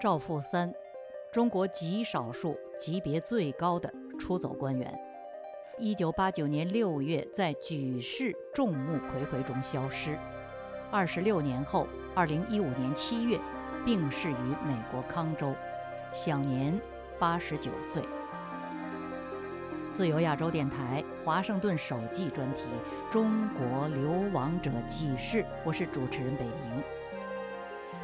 赵富三，中国极少数级别最高的出走官员。一九八九年六月，在举世众目睽睽中消失。二十六年后，二零一五年七月，病逝于美国康州，享年八十九岁。自由亚洲电台华盛顿首季专题《中国流亡者纪事》，我是主持人北明。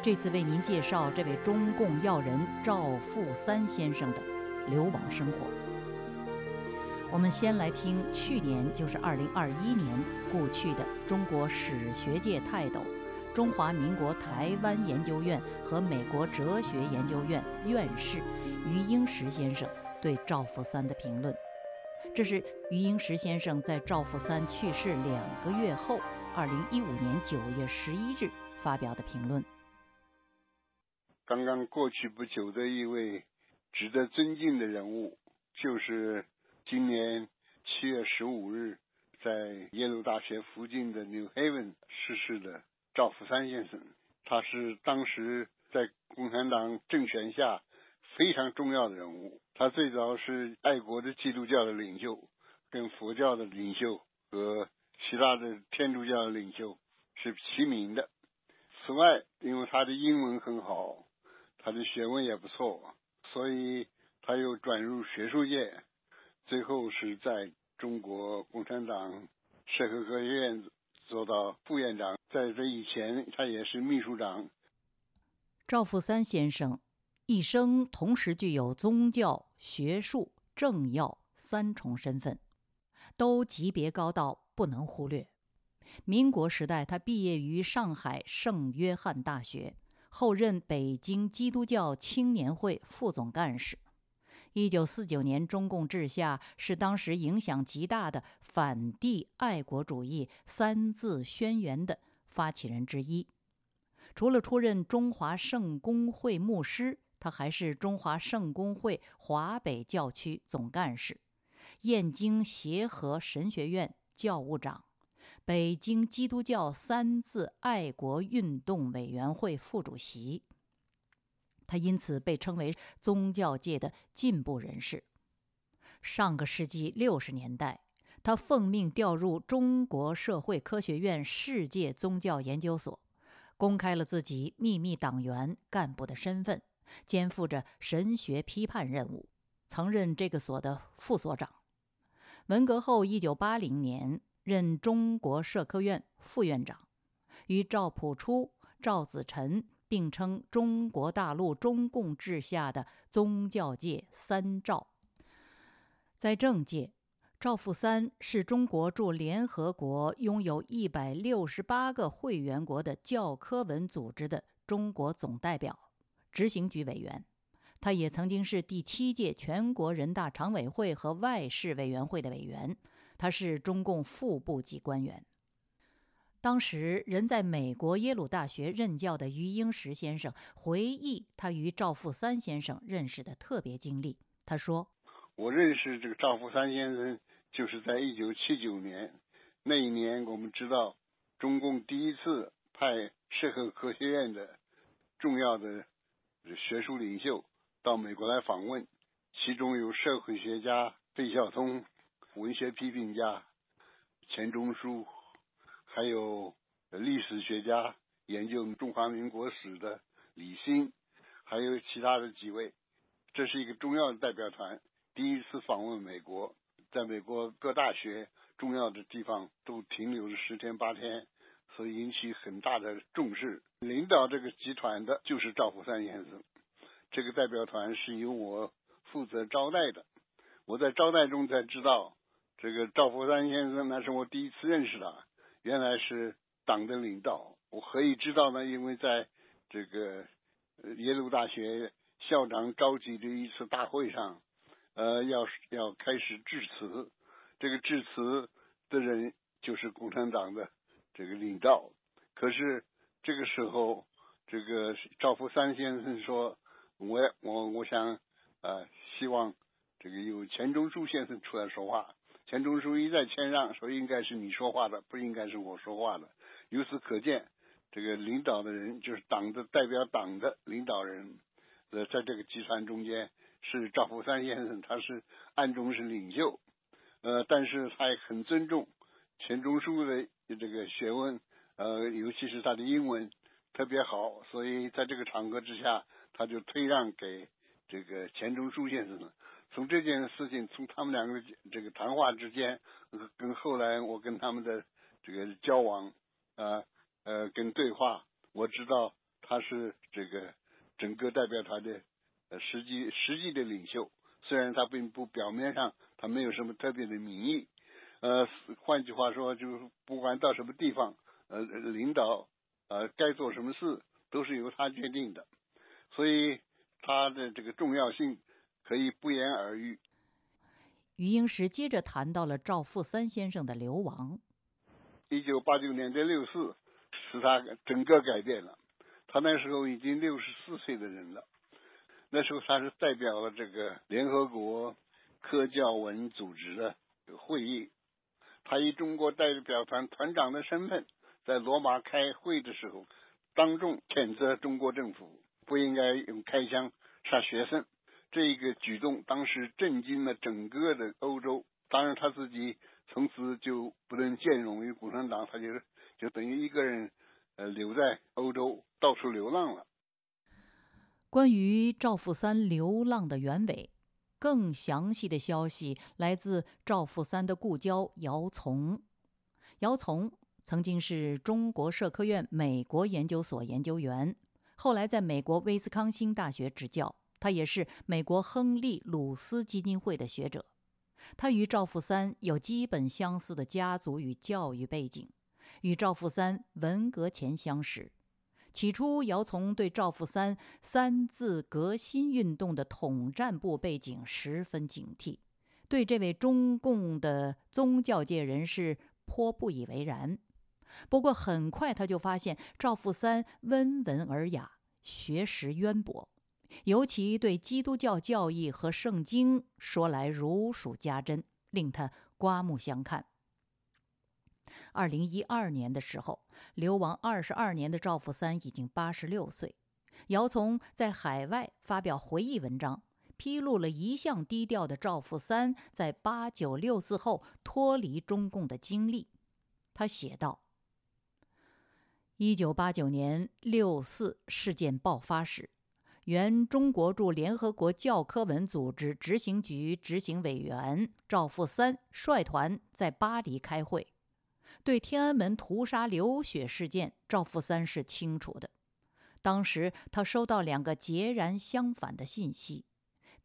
这次为您介绍这位中共要人赵富三先生的流亡生活。我们先来听去年，就是二零二一年故去的中国史学界泰斗、中华民国台湾研究院和美国哲学研究院院士余英时先生对赵富三的评论。这是余英时先生在赵富三去世两个月后，二零一五年九月十一日发表的评论。刚刚过去不久的一位值得尊敬的人物，就是今年七月十五日在耶鲁大学附近的 New Haven 逝世的赵福山先生。他是当时在共产党政权下非常重要的人物。他最早是爱国的基督教的领袖，跟佛教的领袖和其他的天主教的领袖是齐名的。此外，因为他的英文很好。他的学问也不错，所以他又转入学术界，最后是在中国共产党社会科学院做到副院长。在这以前，他也是秘书长。赵富三先生一生同时具有宗教、学术、政要三重身份，都级别高到不能忽略。民国时代，他毕业于上海圣约翰大学。后任北京基督教青年会副总干事。一九四九年，中共治下是当时影响极大的反帝爱国主义三字宣言的发起人之一。除了出任中华圣公会牧师，他还是中华圣公会华北教区总干事、燕京协和神学院教务长。北京基督教三自爱国运动委员会副主席，他因此被称为宗教界的进步人士。上个世纪六十年代，他奉命调入中国社会科学院世界宗教研究所，公开了自己秘密党员干部的身份，肩负着神学批判任务，曾任这个所的副所长。文革后，一九八零年。任中国社科院副院长，与赵朴初、赵子晨并称中国大陆中共治下的宗教界三赵。在政界，赵富三是中国驻联合国拥有一百六十八个会员国的教科文组织的中国总代表、执行局委员。他也曾经是第七届全国人大常委会和外事委员会的委员。他是中共副部级官员。当时人在美国耶鲁大学任教的余英时先生回忆他与赵富三先生认识的特别经历。他说：“我认识这个赵富三先生，就是在一九七九年那一年，我们知道中共第一次派社会科学院的重要的学术领袖到美国来访问，其中有社会学家费孝通。”文学批评家钱钟书，还有历史学家研究中华民国史的李欣，还有其他的几位，这是一个重要的代表团，第一次访问美国，在美国各大学重要的地方都停留了十天八天，所以引起很大的重视。领导这个集团的就是赵福山先生，这个代表团是由我负责招待的，我在招待中才知道。这个赵福山先生，那是我第一次认识他，原来是党的领导。我何以知道呢？因为在这个耶鲁大学校长召集的一次大会上，呃，要要开始致辞，这个致辞的人就是共产党的这个领导。可是这个时候，这个赵福山先生说：“我我我想呃，希望这个由钱钟书先生出来说话。”钱钟书一再谦让，说应该是你说话的，不应该是我说话的。由此可见，这个领导的人就是党的代表，党的领导人呃，在这个集团中间是赵福山先生，他是暗中是领袖，呃，但是他也很尊重钱钟书的这个学问，呃，尤其是他的英文特别好，所以在这个场合之下，他就退让给这个钱钟书先生了。从这件事情，从他们两个这个谈话之间，跟后来我跟他们的这个交往，啊呃跟对话，我知道他是这个整个代表团的呃实际实际的领袖。虽然他并不表面上他没有什么特别的名义，呃，换句话说，就是不管到什么地方，呃，领导呃该做什么事都是由他决定的，所以他的这个重要性。可以不言而喻。余英时接着谈到了赵富三先生的流亡。一九八九年的六四，使他整个改变了。他那时候已经六十四岁的人了。那时候他是代表了这个联合国科教文组织的会议。他以中国代表团团长的身份，在罗马开会的时候，当众谴责中国政府不应该用开枪杀学生。这个举动当时震惊了整个的欧洲，当然他自己从此就不能兼容于共产党，他就就等于一个人呃留在欧洲到处流浪了。关于赵富三流浪的原委，更详细的消息来自赵富三的故交姚从。姚从曾经是中国社科院美国研究所研究员，后来在美国威斯康星大学执教。他也是美国亨利·鲁斯基金会的学者，他与赵富三有基本相似的家族与教育背景，与赵富三文革前相识。起初，姚从对赵富三三字革新运动的统战部背景十分警惕，对这位中共的宗教界人士颇不以为然。不过，很快他就发现赵富三温文尔雅，学识渊博。尤其对基督教教义和圣经说来如数家珍，令他刮目相看。二零一二年的时候，流亡二十二年的赵富三已经八十六岁。姚从在海外发表回忆文章，披露了一向低调的赵富三在八九六四后脱离中共的经历。他写道：“一九八九年六四事件爆发时。”原中国驻联合国教科文组织执行局执行委员赵富三率团在巴黎开会，对天安门屠杀流血事件，赵富三是清楚的。当时他收到两个截然相反的信息：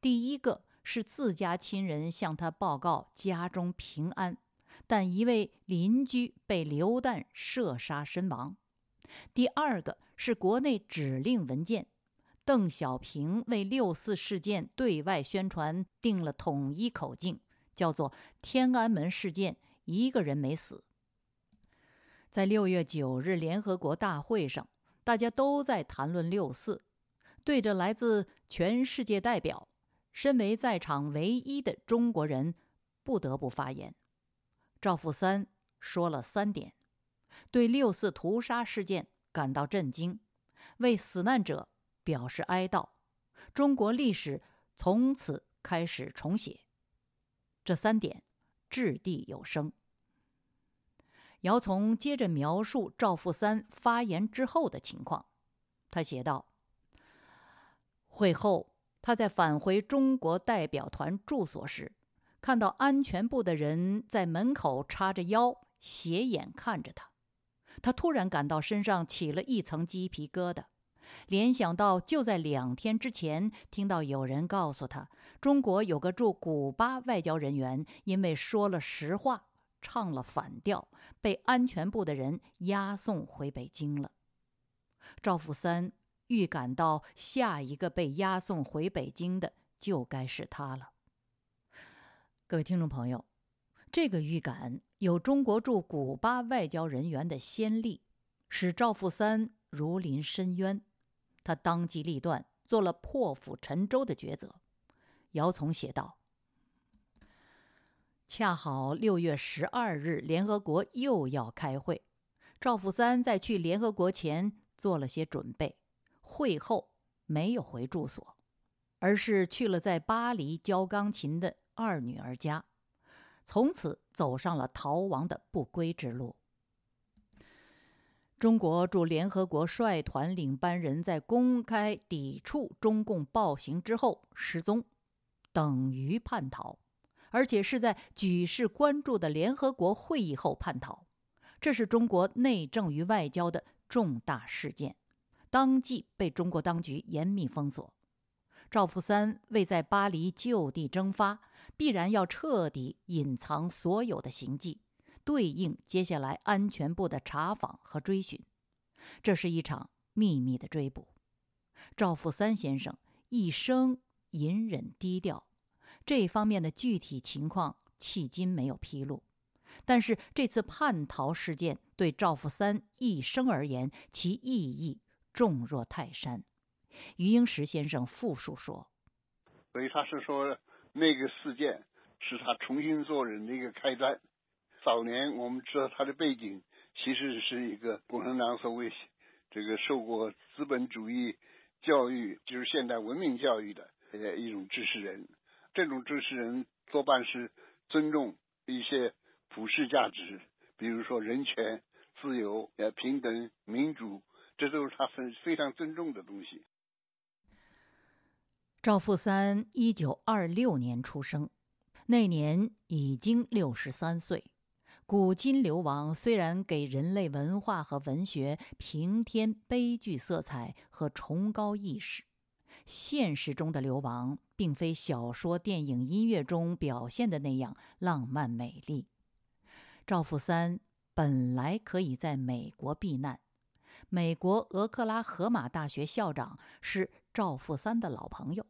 第一个是自家亲人向他报告家中平安，但一位邻居被流弹射杀身亡；第二个是国内指令文件。邓小平为六四事件对外宣传定了统一口径，叫做“天安门事件一个人没死”。在六月九日联合国大会上，大家都在谈论六四，对着来自全世界代表，身为在场唯一的中国人，不得不发言。赵富三说了三点：对六四屠杀事件感到震惊，为死难者。表示哀悼，中国历史从此开始重写。这三点掷地有声。姚从接着描述赵富三发言之后的情况，他写道：“会后，他在返回中国代表团住所时，看到安全部的人在门口叉着腰斜眼看着他，他突然感到身上起了一层鸡皮疙瘩。”联想到就在两天之前，听到有人告诉他，中国有个驻古巴外交人员因为说了实话，唱了反调，被安全部的人押送回北京了。赵富三预感到下一个被押送回北京的就该是他了。各位听众朋友，这个预感有中国驻古巴外交人员的先例，使赵富三如临深渊。他当机立断，做了破釜沉舟的抉择。姚从写道：“恰好六月十二日，联合国又要开会。赵富三在去联合国前做了些准备，会后没有回住所，而是去了在巴黎教钢琴的二女儿家，从此走上了逃亡的不归之路。中国驻联合国率团领班人在公开抵触中共暴行之后失踪，等于叛逃，而且是在举世关注的联合国会议后叛逃，这是中国内政与外交的重大事件，当即被中国当局严密封锁。赵福三为在巴黎就地蒸发，必然要彻底隐藏所有的行迹。对应接下来安全部的查访和追寻，这是一场秘密的追捕。赵富三先生一生隐忍低调，这方面的具体情况迄今没有披露。但是这次叛逃事件对赵富三一生而言，其意义重若泰山。余英时先生复述说：“所以他是说，那个事件是他重新做人的一个开端。”早年我们知道他的背景，其实是一个共产党所谓这个受过资本主义教育，就是现代文明教育的呃一种知识人。这种知识人多半是尊重一些普世价值，比如说人权、自由、呃平等、民主，这都是他非非常尊重的东西。赵富三一九二六年出生，那年已经六十三岁。古今流亡虽然给人类文化和文学平添悲剧色彩和崇高意识，现实中的流亡并非小说、电影、音乐中表现的那样浪漫美丽。赵富三本来可以在美国避难，美国俄克拉荷马大学校长是赵富三的老朋友，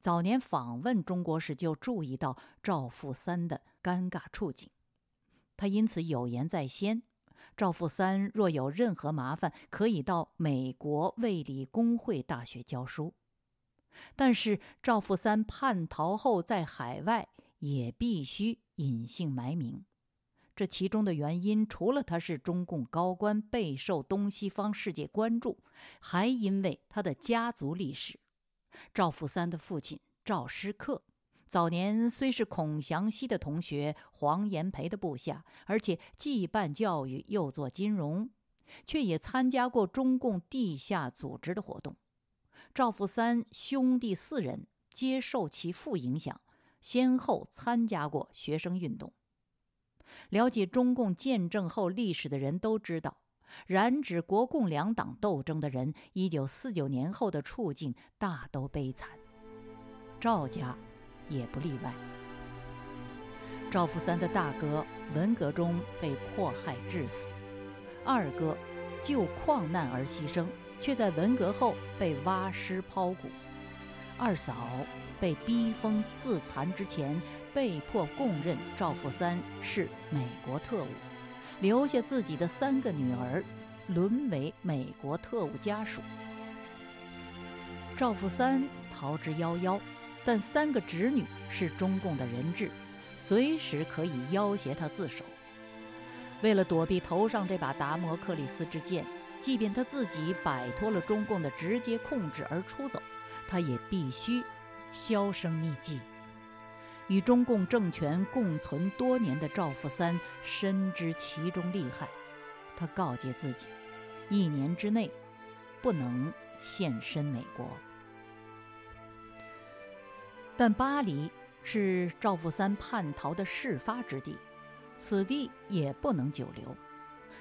早年访问中国时就注意到赵富三的尴尬处境。他因此有言在先：赵富三若有任何麻烦，可以到美国卫理公会大学教书。但是赵富三叛逃后在海外也必须隐姓埋名。这其中的原因，除了他是中共高官，备受东西方世界关注，还因为他的家族历史。赵富三的父亲赵师克。早年虽是孔祥熙的同学，黄炎培的部下，而且既办教育又做金融，却也参加过中共地下组织的活动。赵富三兄弟四人皆受其父影响，先后参加过学生运动。了解中共建政后历史的人都知道，染指国共两党斗争的人，一九四九年后的处境大都悲惨。赵家。也不例外。赵富三的大哥文革中被迫害致死，二哥就矿难而牺牲，却在文革后被挖尸抛骨。二嫂被逼疯自残之前，被迫供认赵富三是美国特务，留下自己的三个女儿，沦为美国特务家属。赵富三逃之夭夭。但三个侄女是中共的人质，随时可以要挟他自首。为了躲避头上这把达摩克里斯之剑，即便他自己摆脱了中共的直接控制而出走，他也必须销声匿迹。与中共政权共存多年的赵富三深知其中利害，他告诫自己，一年之内不能现身美国。但巴黎是赵富三叛逃的事发之地，此地也不能久留。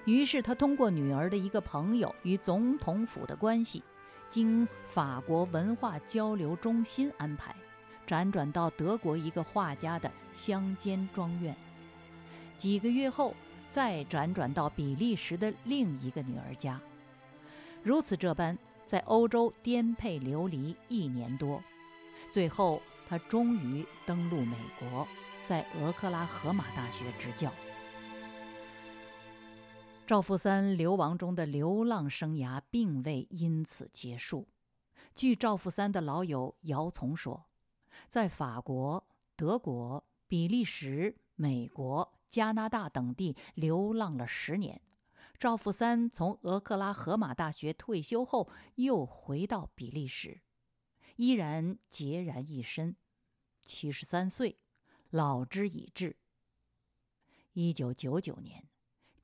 于是他通过女儿的一个朋友与总统府的关系，经法国文化交流中心安排，辗转到德国一个画家的乡间庄院。几个月后，再辗转到比利时的另一个女儿家。如此这般，在欧洲颠沛流离一年多，最后。他终于登陆美国，在俄克拉荷马大学执教。赵富三流亡中的流浪生涯并未因此结束。据赵富三的老友姚从说，在法国、德国、比利时、美国、加拿大等地流浪了十年。赵富三从俄克拉荷马大学退休后，又回到比利时。依然孑然一身，七十三岁，老之已至。一九九九年，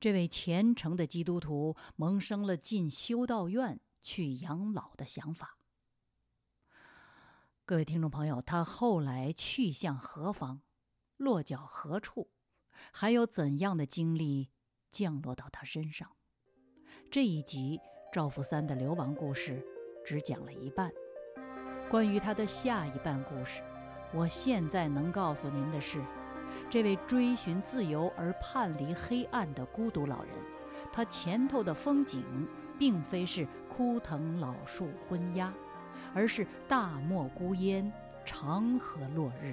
这位虔诚的基督徒萌生了进修道院去养老的想法。各位听众朋友，他后来去向何方，落脚何处，还有怎样的经历降落到他身上？这一集赵福三的流亡故事只讲了一半，关于他的下一半故事，我现在能告诉您的是，这位追寻自由而叛离黑暗的孤独老人，他前头的风景并非是枯藤老树昏鸦。而是大漠孤烟，长河落日。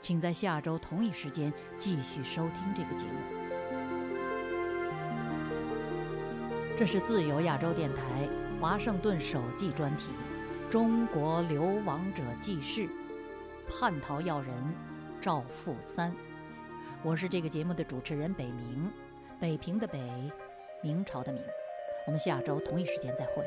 请在下周同一时间继续收听这个节目。这是自由亚洲电台华盛顿首季专题《中国流亡者记事》，叛逃要人赵富三。我是这个节目的主持人北明，北平的北，明朝的明。我们下周同一时间再会。